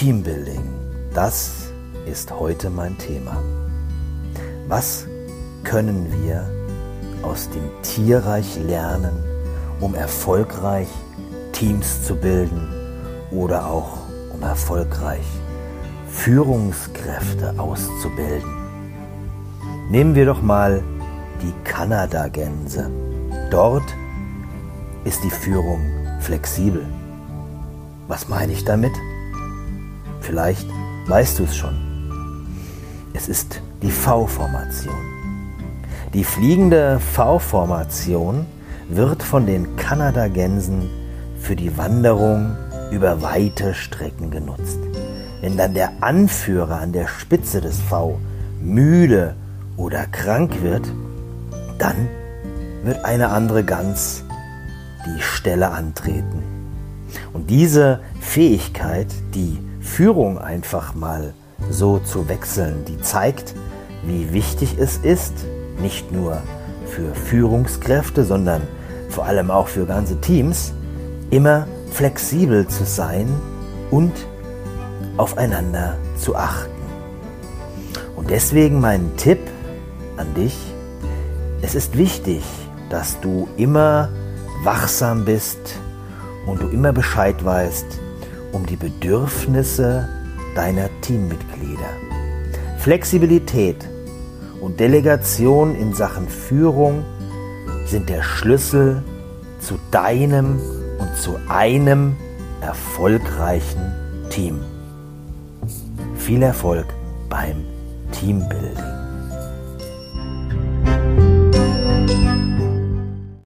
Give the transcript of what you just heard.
Teambuilding, das ist heute mein Thema. Was können wir aus dem Tierreich lernen, um erfolgreich Teams zu bilden oder auch um erfolgreich Führungskräfte auszubilden? Nehmen wir doch mal die Kanada-Gänse. Dort ist die Führung flexibel. Was meine ich damit? Vielleicht weißt du es schon. Es ist die V-Formation. Die fliegende V-Formation wird von den Kanadagänsen für die Wanderung über weite Strecken genutzt. Wenn dann der Anführer an der Spitze des V müde oder krank wird, dann wird eine andere Gans die Stelle antreten. Und diese Fähigkeit, die Führung einfach mal so zu wechseln, die zeigt, wie wichtig es ist, nicht nur für Führungskräfte, sondern vor allem auch für ganze Teams, immer flexibel zu sein und aufeinander zu achten. Und deswegen mein Tipp an dich, es ist wichtig, dass du immer wachsam bist und du immer Bescheid weißt um die Bedürfnisse deiner Teammitglieder. Flexibilität und Delegation in Sachen Führung sind der Schlüssel zu deinem und zu einem erfolgreichen Team. Viel Erfolg beim Teambuilding.